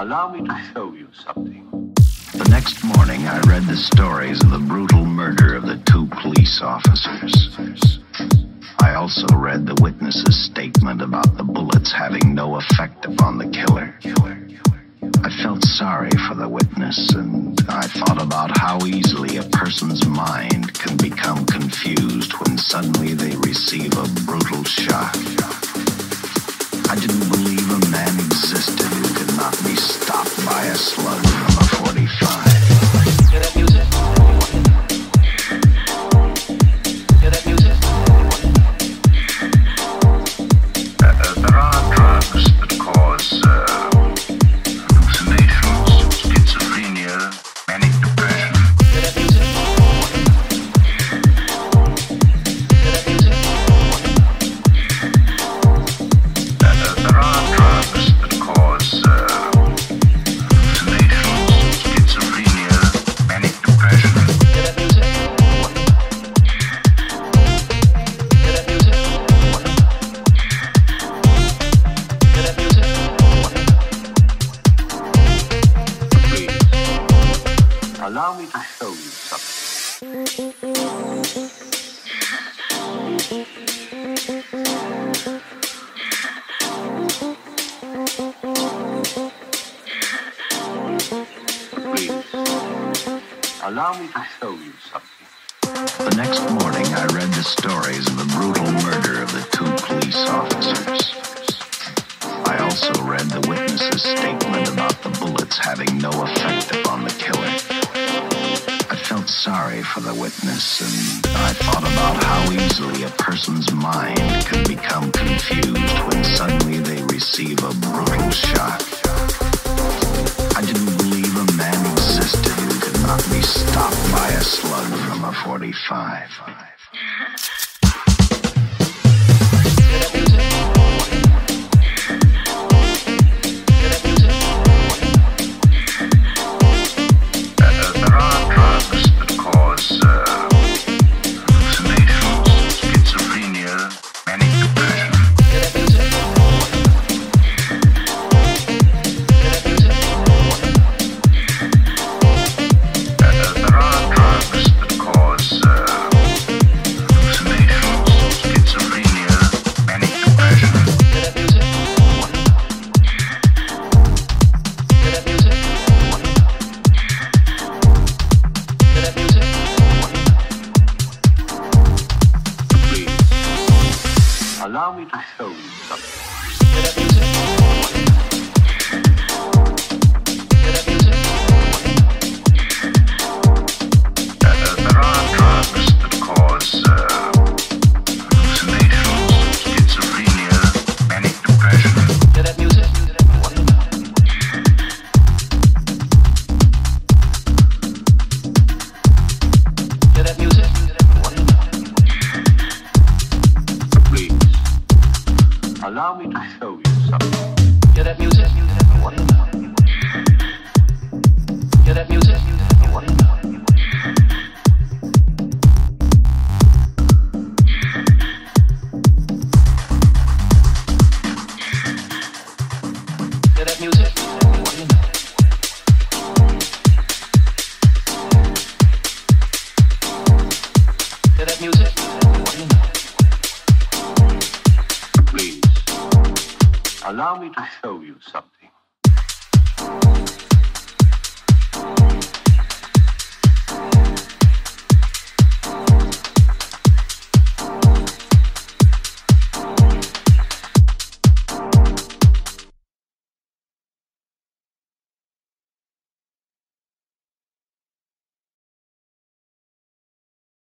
Allow me to show you something. The next morning, I read the stories of the brutal murder of the two police officers. I also read the witness's statement about the bullets having no effect upon the killer. I felt sorry for the witness, and I thought about how easily a person's mind can become confused when suddenly they receive a brutal shock. I didn't believe a man existed. Tesla. allow me to show you something. Please, allow me to show you something. The next morning, I read the stories pray for the witness, and I thought about how easily a person's mind can become confused when suddenly they receive a brutal shock. I didn't believe a man existed who could not be stopped by a slug from a 45. Allow me to show you. allow me to show you something. Hear that music? Hear that music? Allow me to show you something.